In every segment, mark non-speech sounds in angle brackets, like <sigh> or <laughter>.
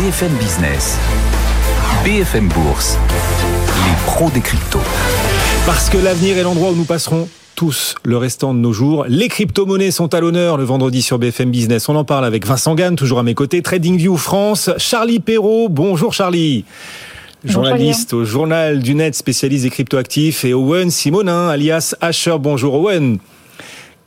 BFM Business, BFM Bourse, les pros des cryptos. Parce que l'avenir est l'endroit où nous passerons tous le restant de nos jours. Les crypto-monnaies sont à l'honneur le vendredi sur BFM Business. On en parle avec Vincent Gann, toujours à mes côtés. TradingView France, Charlie Perrault. Bonjour Charlie. Journaliste au journal du net spécialiste des cryptoactifs et Owen Simonin, alias Asher. Bonjour Owen.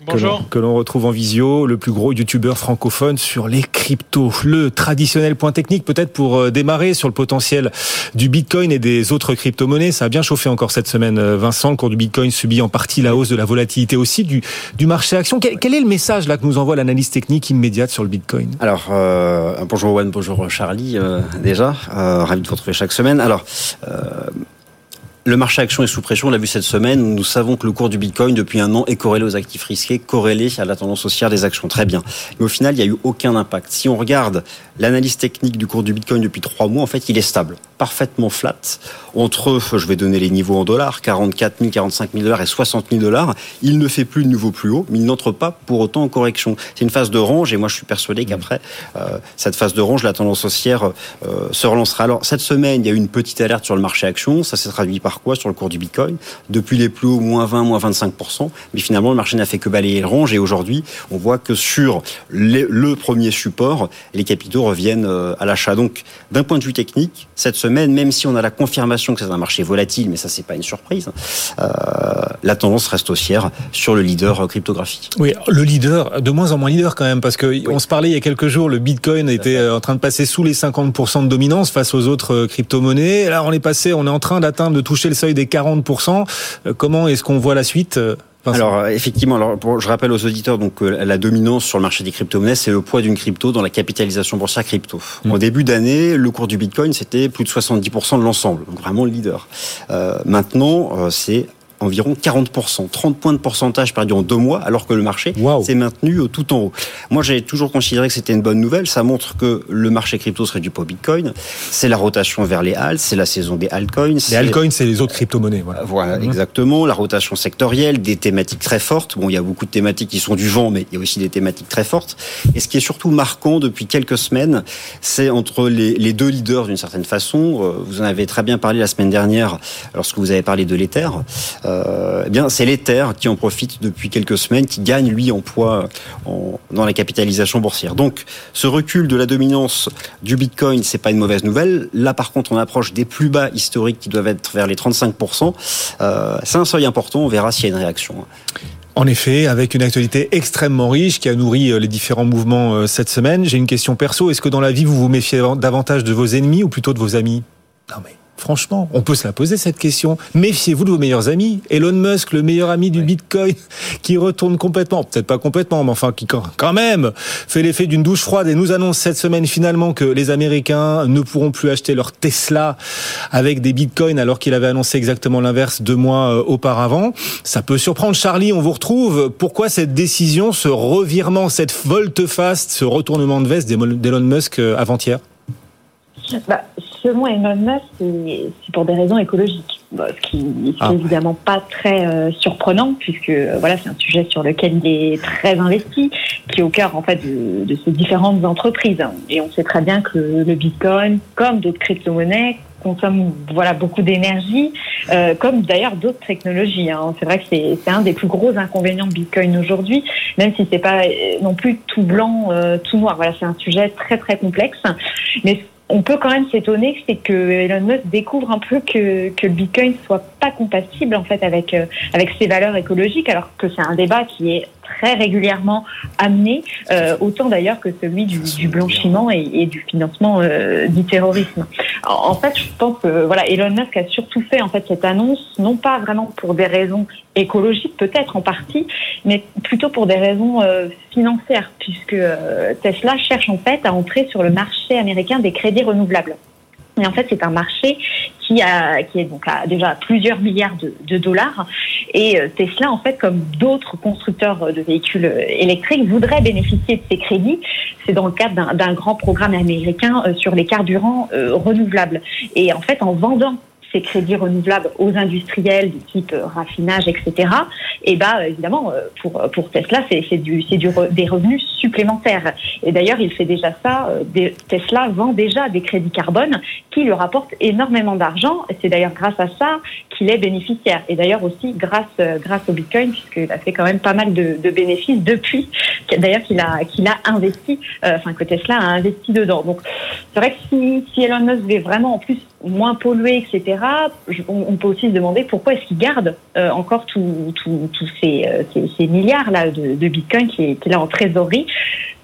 Bonjour. Que l'on retrouve en visio, le plus gros youtubeur francophone sur les cryptos. Le traditionnel point technique, peut-être pour euh, démarrer sur le potentiel du bitcoin et des autres crypto-monnaies. Ça a bien chauffé encore cette semaine, euh, Vincent. Le cours du bitcoin subit en partie la hausse de la volatilité aussi du, du marché action. Quel, quel, est le message là que nous envoie l'analyse technique immédiate sur le bitcoin? Alors, euh, bonjour Owen, bonjour Charlie, euh, déjà. Euh, ravi de vous retrouver chaque semaine. Alors, le marché action est sous pression, on l'a vu cette semaine. Nous savons que le cours du Bitcoin, depuis un an, est corrélé aux actifs risqués, corrélé à la tendance haussière des actions. Très bien. Mais au final, il n'y a eu aucun impact. Si on regarde l'analyse technique du cours du Bitcoin depuis trois mois, en fait, il est stable, parfaitement flat. Entre, je vais donner les niveaux en dollars, 44 000, 45 000 dollars et 60 000 dollars. Il ne fait plus de nouveau plus haut, mais il n'entre pas pour autant en correction. C'est une phase de range et moi, je suis persuadé qu'après euh, cette phase de range, la tendance haussière euh, se relancera. Alors, cette semaine, il y a eu une petite alerte sur le marché action. Ça s'est traduit par quoi? Sur le cours du Bitcoin Depuis les plus hauts, moins 20, moins 25%. Mais finalement, le marché n'a fait que balayer le range. Et aujourd'hui, on voit que sur les, le premier support, les capitaux reviennent euh, à l'achat. Donc, d'un point de vue technique, cette semaine, même si on a la confirmation que c'est un marché volatile, mais ça, c'est pas une surprise, euh, la tendance reste haussière sur le leader cryptographique. Oui, le leader, de moins en moins leader quand même, parce que oui. on se parlait il y a quelques jours, le Bitcoin était en train de passer sous les 50% de dominance face aux autres crypto-monnaies. Là, on est passé, on est en train d'atteindre, de toucher le seuil des 40%. Comment est-ce qu'on voit la suite Vincent. Alors effectivement, alors pour, je rappelle aux auditeurs donc la dominance sur le marché des crypto-monnaies, c'est le poids d'une crypto dans la capitalisation boursière crypto. Mmh. En début d'année, le cours du Bitcoin c'était plus de 70% de l'ensemble, donc vraiment le leader. Euh, maintenant, euh, c'est environ 40%, 30 points de pourcentage perdu en deux mois, alors que le marché wow. s'est maintenu tout en haut. Moi, j'ai toujours considéré que c'était une bonne nouvelle. Ça montre que le marché crypto serait du au Bitcoin. C'est la rotation vers les halts, c'est la saison des altcoins. Les altcoins, c'est les autres crypto-monnaies. Voilà, voilà mmh. exactement. La rotation sectorielle, des thématiques très fortes. Bon, il y a beaucoup de thématiques qui sont du vent, mais il y a aussi des thématiques très fortes. Et ce qui est surtout marquant depuis quelques semaines, c'est entre les, les, deux leaders d'une certaine façon. Vous en avez très bien parlé la semaine dernière lorsque vous avez parlé de l'Ether. Euh, eh bien, c'est l'Ether qui en profite depuis quelques semaines, qui gagne lui en poids dans la capitalisation boursière. Donc, ce recul de la dominance du Bitcoin, c'est pas une mauvaise nouvelle. Là, par contre, on approche des plus bas historiques qui doivent être vers les 35% euh, C'est un seuil important. On verra s'il y a une réaction. En effet, avec une actualité extrêmement riche qui a nourri les différents mouvements cette semaine. J'ai une question perso. Est-ce que dans la vie, vous vous méfiez davantage de vos ennemis ou plutôt de vos amis? Non mais Franchement, on peut se la poser cette question. Méfiez-vous de vos meilleurs amis. Elon Musk, le meilleur ami du Bitcoin, <laughs> qui retourne complètement, peut-être pas complètement, mais enfin qui quand même fait l'effet d'une douche froide et nous annonce cette semaine finalement que les Américains ne pourront plus acheter leur Tesla avec des Bitcoins alors qu'il avait annoncé exactement l'inverse deux mois auparavant. Ça peut surprendre Charlie, on vous retrouve. Pourquoi cette décision, ce revirement, cette volte-face, ce retournement de veste d'Elon Musk avant-hier? Bah, selon Elon Musk, c'est pour des raisons écologiques. Bon, ce qui n'est ah, évidemment pas très euh, surprenant, puisque euh, voilà, c'est un sujet sur lequel il est très investi, qui est au cœur en fait de, de ces différentes entreprises. Et on sait très bien que le Bitcoin, comme d'autres crypto-monnaies, consomme voilà beaucoup d'énergie, euh, comme d'ailleurs d'autres technologies. Hein. C'est vrai que c'est un des plus gros inconvénients de Bitcoin aujourd'hui, même si c'est pas non plus tout blanc, euh, tout noir. Voilà, c'est un sujet très très complexe. Mais on peut quand même s'étonner, c'est que Elon Musk découvre un peu que, le Bitcoin soit pas compatible en fait avec euh, avec ses valeurs écologiques, alors que c'est un débat qui est très régulièrement amené, euh, autant d'ailleurs que celui du, blanchiment et, du financement euh, du terrorisme. En, fait, je pense que voilà, Elon Musk a surtout fait en fait cette annonce, non pas vraiment pour des raisons écologiques peut-être en partie, mais plutôt pour des raisons financières, puisque Tesla cherche en fait à entrer sur le marché américain des crédits renouvelables. Et en fait, c'est un marché qui a qui est donc à déjà plusieurs milliards de, dollars. Et euh, Tesla, en fait, comme d'autres constructeurs de véhicules électriques, voudrait bénéficier de ces crédits. C'est dans le cadre d'un grand programme américain euh, sur les carburants euh, renouvelables. Et en fait, en vendant ces crédits renouvelables aux industriels du type raffinage, etc. Et bah évidemment pour pour Tesla c'est du du des revenus supplémentaires. Et d'ailleurs il fait déjà ça. Tesla vend déjà des crédits carbone qui lui rapportent énormément d'argent. C'est d'ailleurs grâce à ça qu'il est bénéficiaire. Et d'ailleurs aussi grâce grâce au Bitcoin puisqu'il a fait quand même pas mal de, bénéfices depuis. D'ailleurs qu'il a a investi, enfin que Tesla a investi dedans. Donc c'est vrai que si, Elon Musk veut vraiment en plus moins polluer, etc., on, peut aussi se demander pourquoi est-ce qu'il garde euh, encore tous ces, euh, ces, milliards là de, Bitcoin qu'il qu en trésorerie.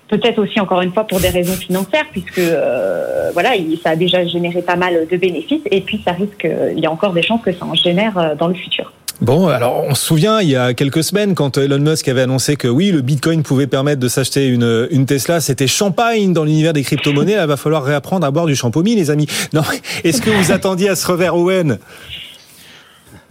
Peut-être aussi encore une fois pour des raisons financières, puisque euh, voilà, il, ça a déjà généré pas mal de bénéfices, et puis ça risque, il y a encore des chances que ça en génère dans le futur. Bon, alors on se souvient, il y a quelques semaines, quand Elon Musk avait annoncé que oui, le Bitcoin pouvait permettre de s'acheter une, une Tesla, c'était champagne dans l'univers des crypto-monnaies. Là, va falloir réapprendre à boire du champomis, les amis. Non, est-ce que vous attendiez à ce revers, Owen?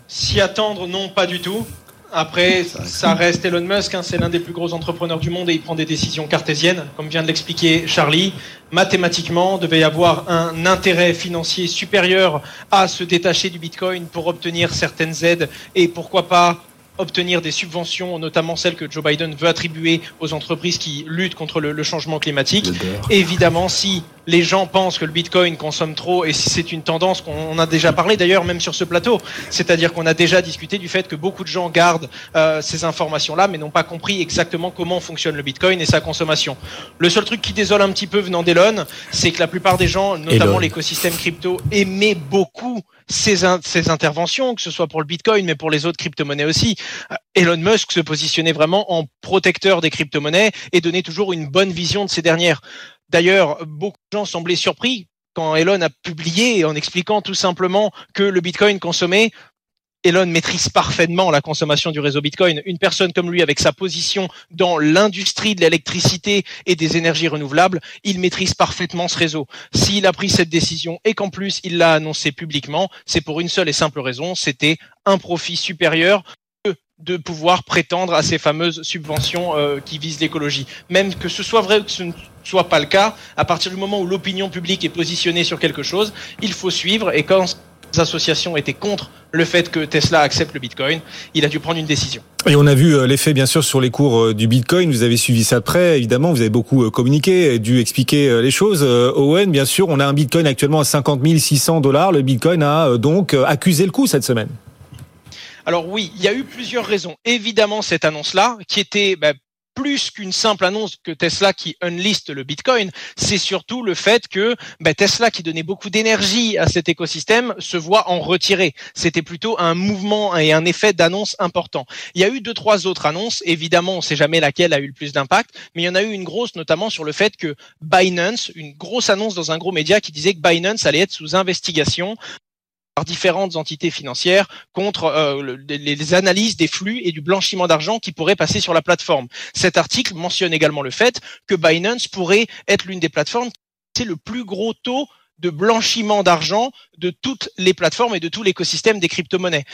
S'y attendre, non, pas du tout. Après, ça reste Elon Musk, hein, c'est l'un des plus gros entrepreneurs du monde et il prend des décisions cartésiennes, comme vient de l'expliquer Charlie. Mathématiquement, devait y avoir un intérêt financier supérieur à se détacher du Bitcoin pour obtenir certaines aides et pourquoi pas obtenir des subventions, notamment celles que Joe Biden veut attribuer aux entreprises qui luttent contre le, changement climatique. Évidemment, si les gens pensent que le Bitcoin consomme trop, et si c'est une tendance qu'on a déjà parlé d'ailleurs même sur ce plateau, c'est-à-dire qu'on a déjà discuté du fait que beaucoup de gens gardent euh, ces informations-là, mais n'ont pas compris exactement comment fonctionne le Bitcoin et sa consommation. Le seul truc qui désole un petit peu venant d'Elon, c'est que la plupart des gens, notamment l'écosystème crypto, aimaient beaucoup ces, ces interventions, que ce soit pour le Bitcoin, mais pour les autres crypto-monnaies aussi. Euh, Elon Musk se positionnait vraiment en protecteur des crypto-monnaies et donnait toujours une bonne vision de ces dernières. D'ailleurs, beaucoup de gens semblaient surpris quand Elon a publié en expliquant tout simplement que le Bitcoin consommait Elon maîtrise parfaitement la consommation du réseau Bitcoin. Une personne comme lui, avec sa position dans l'industrie de l'électricité et des énergies renouvelables, il maîtrise parfaitement ce réseau. S'il a pris cette décision et qu'en plus il l'a annoncé publiquement, c'est pour une seule et simple raison, c'était un profit supérieur de pouvoir prétendre à ces fameuses subventions euh, qui visent l'écologie. Même que ce soit vrai ou que ce ne soit pas le cas, à partir du moment où l'opinion publique est positionnée sur quelque chose, il faut suivre et quand les associations étaient contre le fait que Tesla accepte le Bitcoin, il a dû prendre une décision. Et on a vu euh, l'effet bien sûr sur les cours euh, du Bitcoin. Vous avez suivi ça de évidemment. Vous avez beaucoup communiqué, dû expliquer les choses. Owen, bien sûr, on a un Bitcoin actuellement à 50 600 dollars. Le Bitcoin a donc accusé le coup cette semaine. Alors oui, il y a eu plusieurs raisons. Évidemment, cette annonce-là, qui était bah, plus qu'une simple annonce que Tesla qui unlist le Bitcoin, c'est surtout le fait que bah, Tesla, qui donnait beaucoup d'énergie à cet écosystème, se voit en retirer. C'était plutôt un mouvement et un effet d'annonce important. Il y a eu deux, trois autres annonces. Évidemment, on ne sait jamais laquelle a eu le plus d'impact, mais il y en a eu une grosse, notamment sur le fait que Binance, une grosse annonce dans un gros média qui disait que Binance allait être sous investigation par différentes entités financières contre euh, les analyses des flux et du blanchiment d'argent qui pourraient passer sur la plateforme. Cet article mentionne également le fait que Binance pourrait être l'une des plateformes qui a le plus gros taux de blanchiment d'argent de toutes les plateformes et de tout l'écosystème des crypto-monnaies.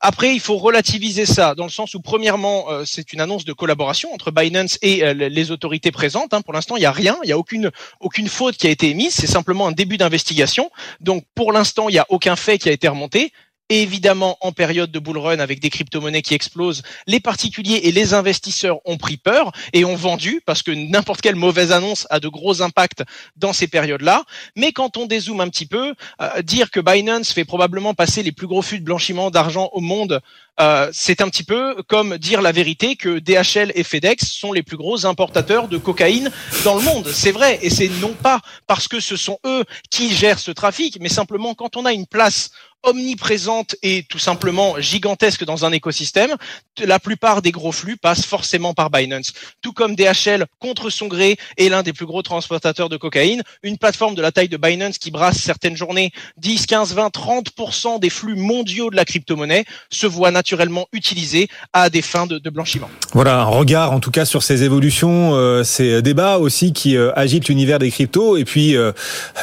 Après, il faut relativiser ça dans le sens où, premièrement, euh, c'est une annonce de collaboration entre Binance et euh, les autorités présentes. Hein. Pour l'instant, il n'y a rien, il n'y a aucune, aucune faute qui a été émise, c'est simplement un début d'investigation. Donc, pour l'instant, il n'y a aucun fait qui a été remonté. Évidemment, en période de bull run avec des crypto-monnaies qui explosent, les particuliers et les investisseurs ont pris peur et ont vendu parce que n'importe quelle mauvaise annonce a de gros impacts dans ces périodes-là. Mais quand on dézoome un petit peu, euh, dire que Binance fait probablement passer les plus gros flux de blanchiment d'argent au monde euh, c'est un petit peu comme dire la vérité que DHL et FedEx sont les plus gros importateurs de cocaïne dans le monde. C'est vrai, et c'est non pas parce que ce sont eux qui gèrent ce trafic, mais simplement quand on a une place omniprésente et tout simplement gigantesque dans un écosystème, la plupart des gros flux passent forcément par Binance. Tout comme DHL, contre son gré, est l'un des plus gros transportateurs de cocaïne, une plateforme de la taille de Binance qui brasse certaines journées 10, 15, 20, 30% des flux mondiaux de la crypto-monnaie se voit naturellement utilisé à des fins de, blanchiment. Voilà, un regard en tout cas sur ces évolutions, euh, ces débats aussi qui euh, agitent l'univers des cryptos et puis euh,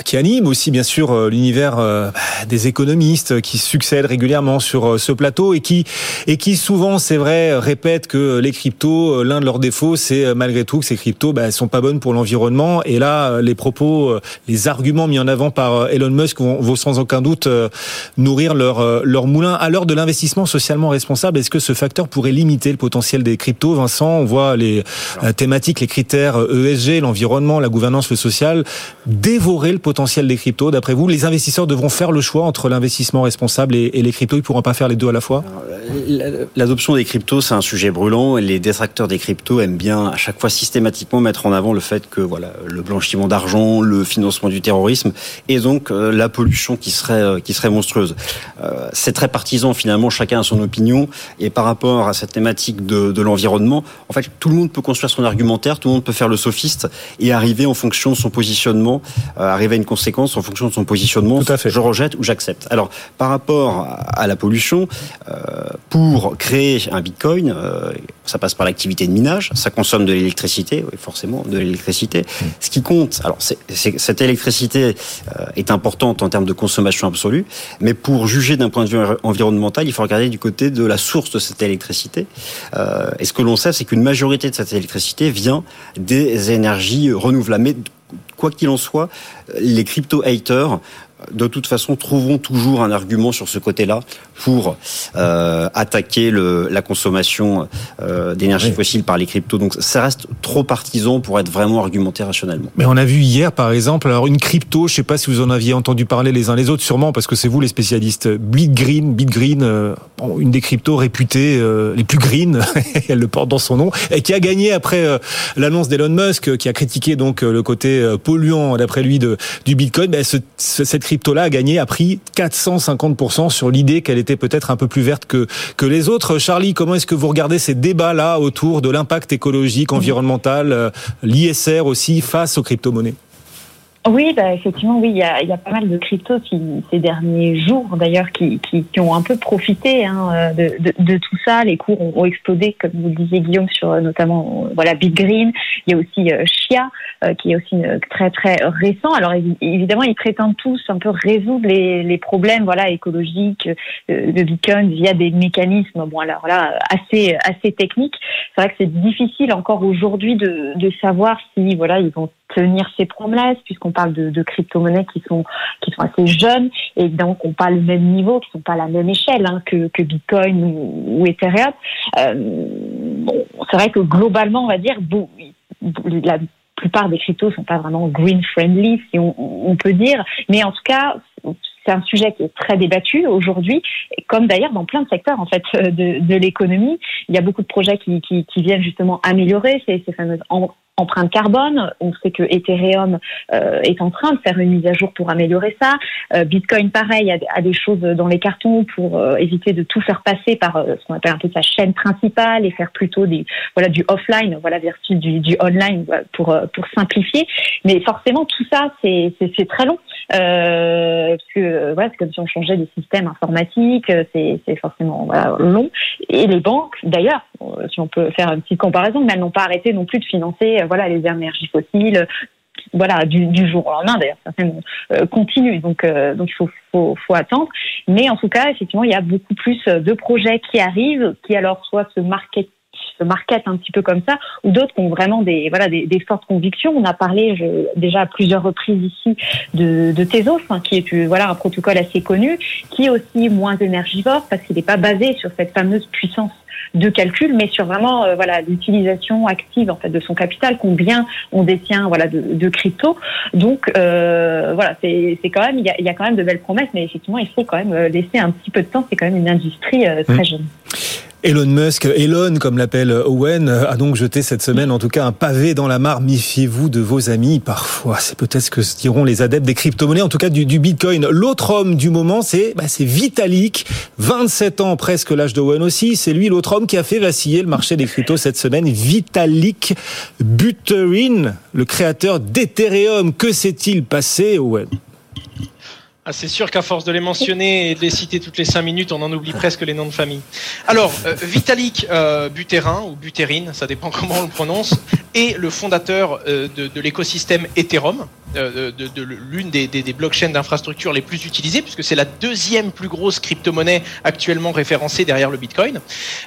qui animent aussi bien sûr l'univers bah, des économistes, spécialistes qui succèdent régulièrement sur ce plateau et qui et qui souvent, c'est vrai, répètent que les cryptos, l'un de leurs défauts, c'est malgré tout que ces cryptos, bah, sont pas bonnes pour l'environnement. Et là, les propos, les arguments mis en avant par Elon Musk vont, vont sans aucun doute nourrir leur leur moulin à l'heure de l'investissement socialement responsable. Est-ce que ce facteur pourrait limiter le potentiel des cryptos, Vincent On voit les thématiques, les critères ESG, l'environnement, la gouvernance, le social, dévorer le potentiel des cryptos. D'après vous, les investisseurs devront faire le choix entre l'investissement responsable et, les cryptos. Ils pourront pas faire les deux à la fois. L'adoption des cryptos, c'est un sujet brûlant. Les détracteurs des cryptos aiment bien à chaque fois systématiquement mettre en avant le fait que voilà le blanchiment d'argent, le financement du terrorisme et donc euh, la pollution qui serait euh, qui serait monstrueuse. Euh, c'est très partisan finalement. Chacun a son opinion et par rapport à cette thématique de, de l'environnement, en fait, tout le monde peut construire son argumentaire, tout le monde peut faire le sophiste et arriver en fonction de son positionnement, arriver à une conséquence en fonction de son positionnement. Tout à fait. Je rejette ou j'accepte. Alors, par rapport à la pollution, euh, pour créer un bitcoin, euh, ça passe par l'activité de minage, ça consomme de l'électricité, oui, forcément, de l'électricité. Ce qui compte, alors cette électricité euh, est importante en termes de consommation absolue, mais pour juger d'un point de vue environnemental, il faut regarder du côté de la source de cette électricité. Et ce que l'on sait, c'est qu'une majorité de cette électricité vient des énergies renouvelables. Mais quoi qu'il en soit, les crypto-haters de toute façon, trouveront toujours un argument sur ce côté-là pour euh, attaquer le, la consommation euh, d'énergie fossile par les cryptos. Donc, ça reste trop partisan pour être vraiment argumenté rationnellement. Mais on a vu hier, par exemple, alors une crypto, je sais pas si vous en aviez entendu parler les uns les autres, sûrement parce que c'est vous les spécialistes. BitGreen, BitGreen, euh, une des cryptos réputées euh, les plus green, <laughs> elle le porte dans son nom, et qui a gagné après euh, l'annonce d'Elon Musk, qui a critiqué donc le côté polluant d'après lui de, du Bitcoin. Ben, ce, cette crypto-là a gagné, a pris 450% sur l'idée qu'elle était peut-être un peu plus verte que, que les autres. Charlie, comment est-ce que vous regardez ces débats-là autour de l'impact écologique, environnemental, euh, l'ISR aussi face aux crypto-monnaies? Oui, bah, effectivement, oui, il y a, y a, pas mal de cryptos qui, ces derniers jours, d'ailleurs, qui, qui, qui, ont un peu profité hein, de, de, de, tout ça. Les cours ont, explosé, comme vous le disiez, Guillaume, sur euh, notamment voilà BitGreen. Il y a aussi euh, Chia, euh, qui est aussi très très récent. Alors évidemment, ils prétendent tous un peu résoudre les, les problèmes voilà écologiques de Bitcoin via des mécanismes. Bon, alors là, assez assez techniques. C'est vrai que c'est difficile encore aujourd'hui de, de savoir si voilà ils vont tenir ces promesses, puisqu'on parle de, crypto-monnaies qui sont qui sont assez jeunes et donc on pas le même niveau, qui sont pas à la même échelle hein, que, Bitcoin ou, Ethereum. Euh, bon, c'est vrai que globalement, on va dire, la plupart des cryptos sont pas vraiment green friendly, si on, peut dire, mais en tout cas, c'est un sujet qui est très débattu aujourd'hui, comme d'ailleurs dans plein de secteurs en fait de, l'économie. Il y a beaucoup de projets qui, viennent justement améliorer ces fameuses empreinte carbone. On sait que Ethereum euh, est en train de faire une mise à jour pour améliorer ça. Euh, Bitcoin, pareil, a, des choses dans les cartons pour euh, éviter de tout faire passer par ce qu'on appelle un peu sa chaîne principale et faire plutôt des voilà du offline, voilà versus du, du online pour pour simplifier. Mais forcément, tout ça, c'est c'est très long. Euh, parce que voilà, c'est comme si on changeait des systèmes informatiques, c'est forcément voilà, long. Et les banques, d'ailleurs, si on peut faire une petite comparaison, mais elles n'ont pas arrêté non plus de financer voilà les énergies fossiles voilà du, jour au lendemain. D'ailleurs certaines euh, continuent. Donc euh, donc il faut, faut, attendre. Mais en tout cas effectivement il y a beaucoup plus de projets qui arrivent qui alors soit se market se market un petit peu comme ça, ou d'autres qui ont vraiment des voilà des, des fortes convictions. On a parlé je, déjà à plusieurs reprises ici de, de Tezos, hein, qui est voilà un protocole assez connu, qui est aussi moins énergivore parce qu'il n'est pas basé sur cette fameuse puissance de calcul, mais sur vraiment euh, voilà l'utilisation active en fait de son capital, combien on détient voilà de, de crypto. Donc euh, voilà, c'est quand même il y a, il y a quand même de belles promesses, mais effectivement il faut quand même euh, laisser un petit peu de temps. C'est quand même une industrie euh, très mmh. jeune. Elon Musk, Elon comme l'appelle Owen, a donc jeté cette semaine en tout cas un pavé dans la mare. Méfiez-vous de vos amis. Parfois, c'est peut-être ce que diront les adeptes des crypto-monnaies, en tout cas du, du Bitcoin. L'autre homme du moment, c'est bah, Vitalik, 27 ans, presque l'âge d'Owen aussi. C'est lui l'autre homme qui a fait vaciller le marché des cryptos cette semaine. Vitalik Buterin, le créateur d'Ethereum. Que s'est-il passé, Owen? Ah, c'est sûr qu'à force de les mentionner et de les citer toutes les cinq minutes, on en oublie presque les noms de famille. Alors, euh, Vitalik euh, Buterin ou Buterin, ça dépend <laughs> comment on le prononce, et le fondateur de, de l'écosystème Ethereum, de, de, de l'une des, des, des, blockchains d'infrastructure les plus utilisées, puisque c'est la deuxième plus grosse crypto-monnaie actuellement référencée derrière le Bitcoin,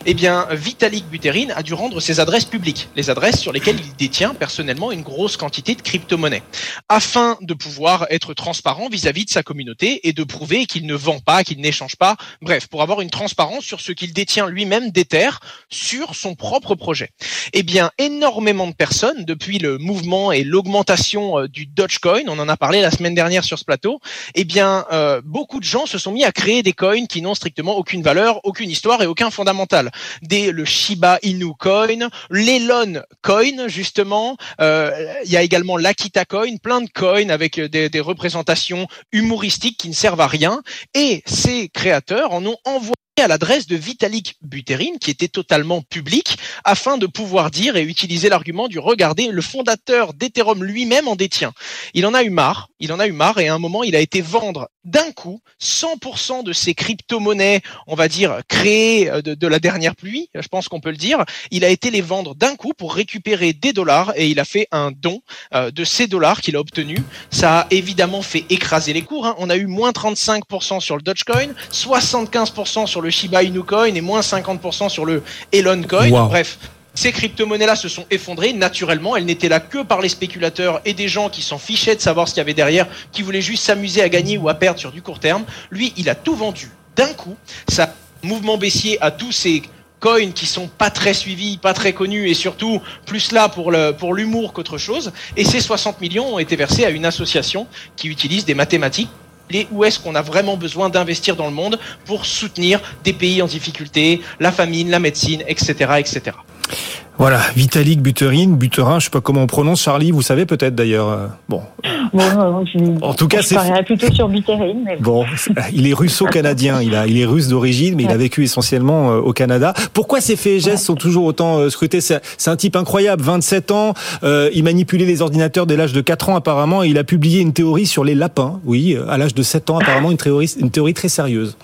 eh bien, Vitalik Buterin a dû rendre ses adresses publiques, les adresses sur lesquelles il détient personnellement une grosse quantité de crypto-monnaies, afin de pouvoir être transparent vis-à-vis -vis de sa communauté et de prouver qu'il ne vend pas, qu'il n'échange pas, bref, pour avoir une transparence sur ce qu'il détient lui-même d'Ether sur son propre projet. Eh bien, énormément de personnes, depuis le mouvement et l'augmentation euh, du Dodge Coin, on en a parlé la semaine dernière sur ce plateau, eh bien, euh, beaucoup de gens se sont mis à créer des coins qui n'ont strictement aucune valeur, aucune histoire et aucun fondamental. Des le Shiba Inu Coin, l'Elon Coin justement, euh, il y a également l'Akita Coin, plein de coins avec des, des représentations humoristiques qui ne servent à rien. Et ces créateurs en ont envoyé à l'adresse de Vitalik Buterin, qui était totalement public, afin de pouvoir dire et utiliser l'argument du regarder, le fondateur d'Ethereum lui-même en détient. Il en a eu marre, il en a eu marre, et à un moment, il a été vendre d'un coup 100% de ces crypto-monnaies, on va dire, créées de, de la dernière pluie, je pense qu'on peut le dire. Il a été les vendre d'un coup pour récupérer des dollars, et il a fait un don euh, de ces dollars qu'il a obtenus. Ça a évidemment fait écraser les cours. Hein. On a eu moins 35% sur le Dogecoin, 75% sur le Shiba Inu Coin et moins 50% sur le Elon Coin. Wow. Bref, ces crypto-monnaies-là se sont effondrées naturellement. Elles n'étaient là que par les spéculateurs et des gens qui s'en fichaient de savoir ce qu'il y avait derrière, qui voulaient juste s'amuser à gagner ou à perdre sur du court terme. Lui, il a tout vendu d'un coup. Ça mouvement baissier à tous ces coins qui sont pas très suivis, pas très connus et surtout plus là pour le pour l'humour qu'autre chose. Et ces 60 millions ont été versés à une association qui utilise des mathématiques et où est-ce qu'on a vraiment besoin d'investir dans le monde pour soutenir des pays en difficulté, la famine, la médecine, etc., etc. Voilà, Vitalik Buterin, Buterin, je sais pas comment on prononce, Charlie, vous savez peut-être d'ailleurs. euh, Bon, Bon, euh, je, <laughs> En tout cas, c'est- plutôt sur Buterin, mais bon, il est russo-canadien, il a, il est russe d'origine, mais il a vécu essentiellement euh, au Canada. Pourquoi ces faits et gestes sont toujours autant scrutés? C'est un type incroyable, 27 ans, euh, il manipulait les ordinateurs dès l'âge de 4 ans apparemment, et il a publié une théorie sur les lapins. Oui, à l'âge de 7 ans apparemment, une théorie, une théorie très sérieuse.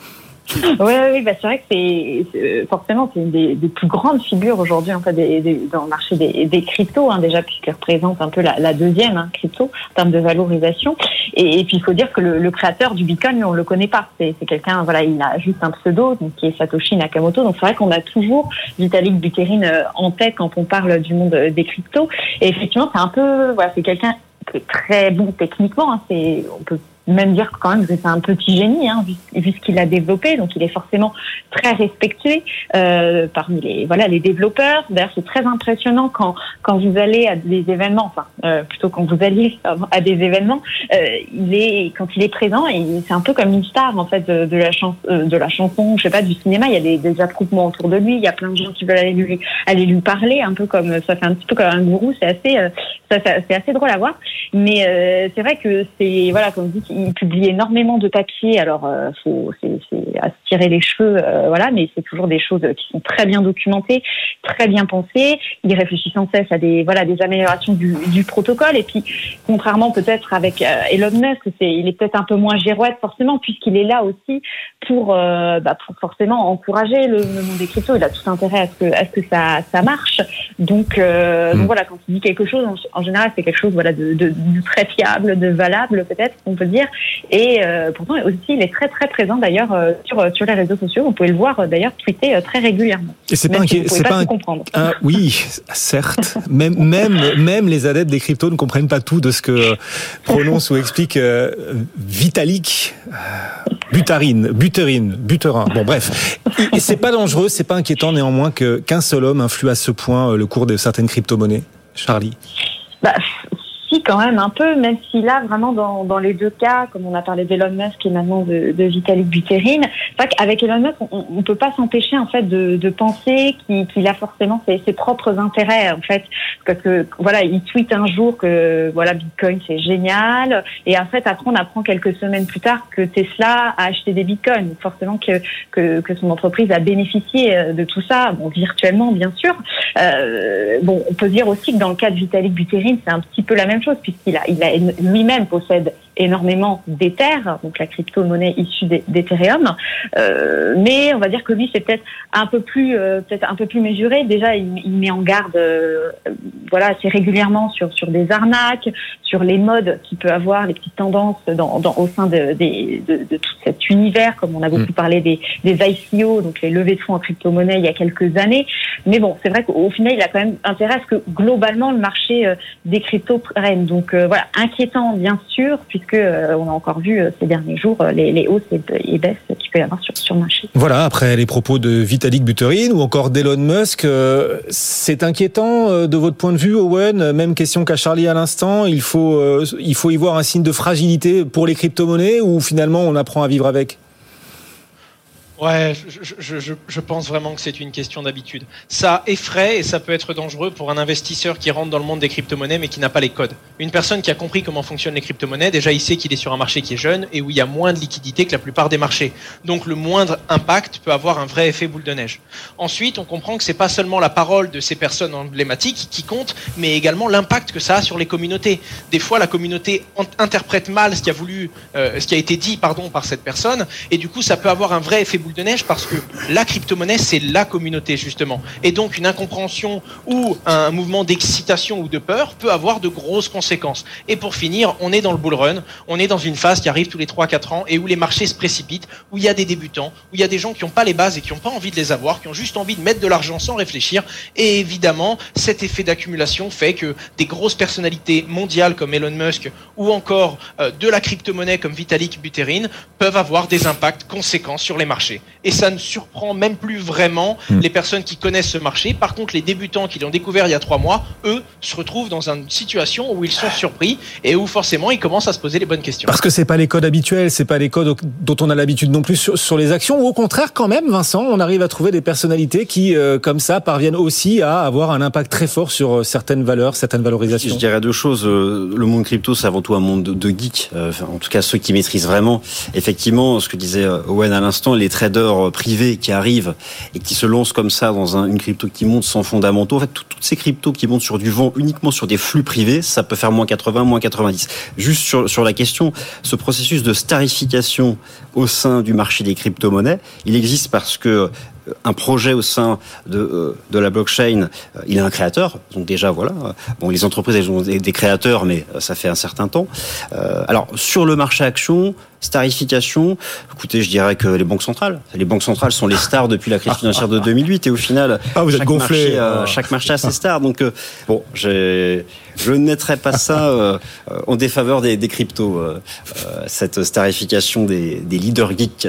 <laughs> Oui, oui, bah c'est vrai que c'est c'est- forcément c'est une des, des plus grandes figures aujourd'hui en fait des, des- dans le marché des, des cryptos hein, déjà puisqu'il représente un peu la, la deuxième hein, crypto en termes de valorisation. Et, puis il faut dire que le, le créateur du Bitcoin, lui, on le connaît pas. C'est c'est quelqu'un, voilà, il a juste un pseudo donc qui est Satoshi Nakamoto. Donc c'est vrai qu'on a toujours Vitalik Buterin euh, en tête quand on parle du monde euh, des cryptos. Et effectivement, c'est un peu, voilà, c'est quelqu'un qui est très bon techniquement. Hein, c'est, on peut même dire quand même que c'est un petit génie, hein, vu, ce qu'il a développé. Donc, il est forcément très respecté euh, parmi les voilà les développeurs. D'ailleurs, c'est très impressionnant quand quand vous allez à des événements, enfin euh, plutôt quand vous allez à des événements, euh, il est quand il est présent, et c'est un peu comme une star en fait de, la chanson, de la chanson, je sais pas, du cinéma. Il y a des, des attroupements autour de lui. Il y a plein de gens qui veulent aller lui aller lui parler, un peu comme ça fait un petit peu comme un gourou. C'est assez euh, ça, ça- c'est assez drôle à voir. Mais euh, c'est vrai que c'est voilà, comme vous dites, il publie énormément de papiers. Alors, euh, faut c'est à se tirer les cheveux, euh, voilà, mais c'est toujours des choses qui sont très bien documentées, très bien pensées. Il réfléchit sans cesse à des voilà des améliorations du, du protocole. Et puis, contrairement peut-être avec euh, Elon Musk, c'est il est peut-être un peu moins girouette forcément puisqu'il est là aussi pour euh, bah, forcément encourager le, le monde des cryptos. Il a tout intérêt à ce que à ce que ça ça marche. Donc, euh, Mm. donc voilà, quand il dit quelque chose, en, en général, c'est quelque chose voilà de, de, de très fiable, de valable peut-être, on peut dire. Et euh, pourtant aussi, il est très très présent d'ailleurs euh, sur sur les réseaux sociaux. Vous pouvez le voir d'ailleurs tweeter très régulièrement. Et c'est pas, si c'est pas, pas comprendre. Ah, oui, certes. <laughs> Même, même, même les adeptes des cryptos ne comprennent pas tout de ce que prononce ou explique Vitalik euh, Buterin, Buterin. Bon, bref. Et, c'est pas dangereux, c'est pas inquiétant néanmoins que qu'un seul homme influe à ce point le cours de certaines crypto-monnaies. Charlie? Bah, si, quand même, un peu, même si là, vraiment, dans, dans les deux cas, comme on a parlé d'Elon Musk et maintenant de, de Vitalik Buterin, c'est vrai qu'avec Elon Musk, on ne peut pas s'empêcher, en fait, de, de penser qu'il qu'il a forcément ses, ses propres intérêts, en fait. Parce que, voilà, il tweet un jour que, voilà, Bitcoin, c'est génial. Et en fait, après, on apprend quelques semaines plus tard que Tesla a acheté des Bitcoins. Forcément que, que, que son entreprise a bénéficié euh, de tout ça, bon, virtuellement, bien sûr. Euh, bon, on peut dire aussi que dans le cas de Vitalik Buterin, c'est un petit peu la même chose puisqu'il a, il a lui-même possède énormément d'Ether, donc la crypto-monnaie issue d'Ethereum. Euh, mais on va dire que lui, c'est peut-être un peu plus, euh, peut-être un peu plus mesuré. Déjà, il, met en garde, euh, voilà, assez régulièrement sur sur des arnaques, sur les modes qu'il peut avoir, les petites tendances dans, au sein de, de, tout cet univers, comme on a beaucoup mm. parlé des, des ICO, donc les levées de fonds en crypto-monnaie il y a quelques années. Mais bon, c'est vrai qu'au final, il a quand même intérêt à ce que globalement le marché des cryptos prenne. Donc voilà, inquiétant bien sûr, puisque on a encore vu ces derniers jours les, les hausses et, baisses qu'il peut y avoir sur, le marché. Voilà, après les propos de Vitalik Buterin ou encore d'Elon Musk, euh, c'est inquiétant euh, de votre point de vue, Owen. Même question qu'à Charlie à l'instant. Il faut, euh, il faut y voir un signe de fragilité pour les crypto-monnaies ou finalement on apprend à vivre avec? Ouais, je, je, je, pense vraiment que c'est une question d'habitude. Ça effraie et ça peut être dangereux pour un investisseur qui rentre dans le monde des crypto-monnaies mais qui n'a pas les codes. Une personne qui a compris comment fonctionnent les crypto-monnaies, déjà il sait qu'il est sur un marché qui est jeune et où il y a moins de liquidité que la plupart des marchés. Donc le moindre impact peut avoir un vrai effet boule de neige. Ensuite, on comprend que c'est pas seulement la parole de ces personnes emblématiques qui compte, mais également l'impact que ça a sur les communautés. Des fois, la communauté interprète mal ce qui a voulu, euh, ce qui a été dit, pardon, par cette personne, et du coup, ça peut avoir un vrai effet boule de neige parce que la crypto-monnaie, c'est la communauté, justement. Et donc, une incompréhension ou un mouvement d'excitation ou de peur peut avoir de grosses conséquences. Et pour finir, on est dans le bull run, on est dans une phase qui arrive tous les 3-4 ans et où les marchés se précipitent, où il y a des débutants, où il y a des gens qui n'ont pas les bases et qui n'ont pas envie de les avoir, qui ont juste envie de mettre de l'argent sans réfléchir. Et évidemment, cet effet d'accumulation fait que des grosses personnalités mondiales comme Elon Musk ou encore euh, de la crypto-monnaie comme Vitalik Buterin peuvent avoir des impacts conséquents sur les marchés. Et ça ne surprend même plus vraiment hmm. les personnes qui connaissent ce marché. Par contre, les débutants qui l'ont découvert il y a trois mois, eux, se retrouvent dans une situation où ils sont surpris et où forcément ils commencent à se poser les bonnes questions. Parce que c'est pas les codes habituels, c'est pas les codes dont on a l'habitude non plus sur, les actions. Ou au contraire, quand même, Vincent, on arrive à trouver des personnalités qui, euh, comme ça, parviennent aussi à avoir un impact très fort sur euh, certaines valeurs, certaines valorisations. Je dirais deux choses. Euh, le monde crypto, c'est avant tout un monde de geeks. en tout cas, ceux qui maîtrisent vraiment. Effectivement, ce que disait Owen à l'instant, les traders privés qui arrivent et qui se lancent comme ça dans une crypto qui monte sans fondamentaux. En fait, toutes ces cryptos qui montent sur du vent uniquement sur des flux privés, ça peut faire moins 80, moins 90. Juste sur, sur la question, ce processus de starification au sein du marché des crypto-monnaies, il existe parce que un projet au sein de, euh, de la blockchain, euh, il a un créateur. Donc déjà, voilà. Bon, les entreprises, elles ont des, créateurs, mais euh, ça fait un certain temps. alors, sur le marché action, starification, écoutez, je dirais que les banques centrales. Les banques centrales sont les stars depuis la crise financière de <laughs> 2008 et au final, ah, vous chaque, êtes gonflé, marché, chaque marché a ses stars. Donc, bon, j'ai je ne mettrai pas ça euh, en défaveur des, cryptos, euh, euh, cette starification des, des, leaders geeks.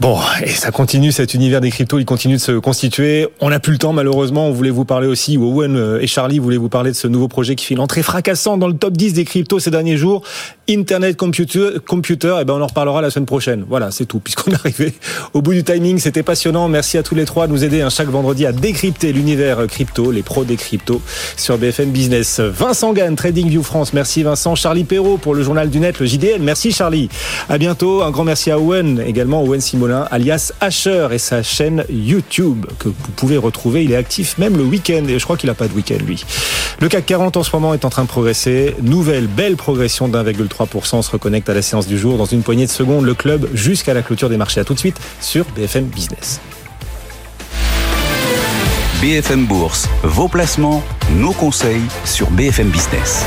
Bon, et ça continue, cet univers des cryptos, il continue de se constituer. On n'a plus le temps, malheureusement. On voulait vous parler aussi, Owen et Charlie voulaient vous parler de ce nouveau projet qui fait l'entrée fracassante dans le top 10 des cryptos ces derniers jours. Internet Computer, computer et eh ben on en reparlera la semaine prochaine. Voilà, c'est tout, puisqu'on est arrivé au bout du timing. C'était passionnant. Merci à tous les trois de nous aider hein, chaque vendredi à décrypter l'univers crypto, les pros des cryptos sur BFM Business. Vincent Gann, Trading View France. Merci Vincent. Charlie Perrault pour le journal du net, le JDL. Merci Charlie. À bientôt. Un grand merci à Owen, également Owen Simolin, alias Asher et sa chaîne YouTube que vous pouvez retrouver. Il est actif même le week-end et je crois qu'il n'a pas de week-end lui. Le CAC 40 en ce moment est en train de progresser. Nouvelle belle progression d'1,3%. On se reconnecte à la séance du jour dans une poignée de secondes. Le club jusqu'à la clôture des marchés. À tout de suite sur BFM Business. BFM Bourse, vos placements, nos conseils sur BFM Business.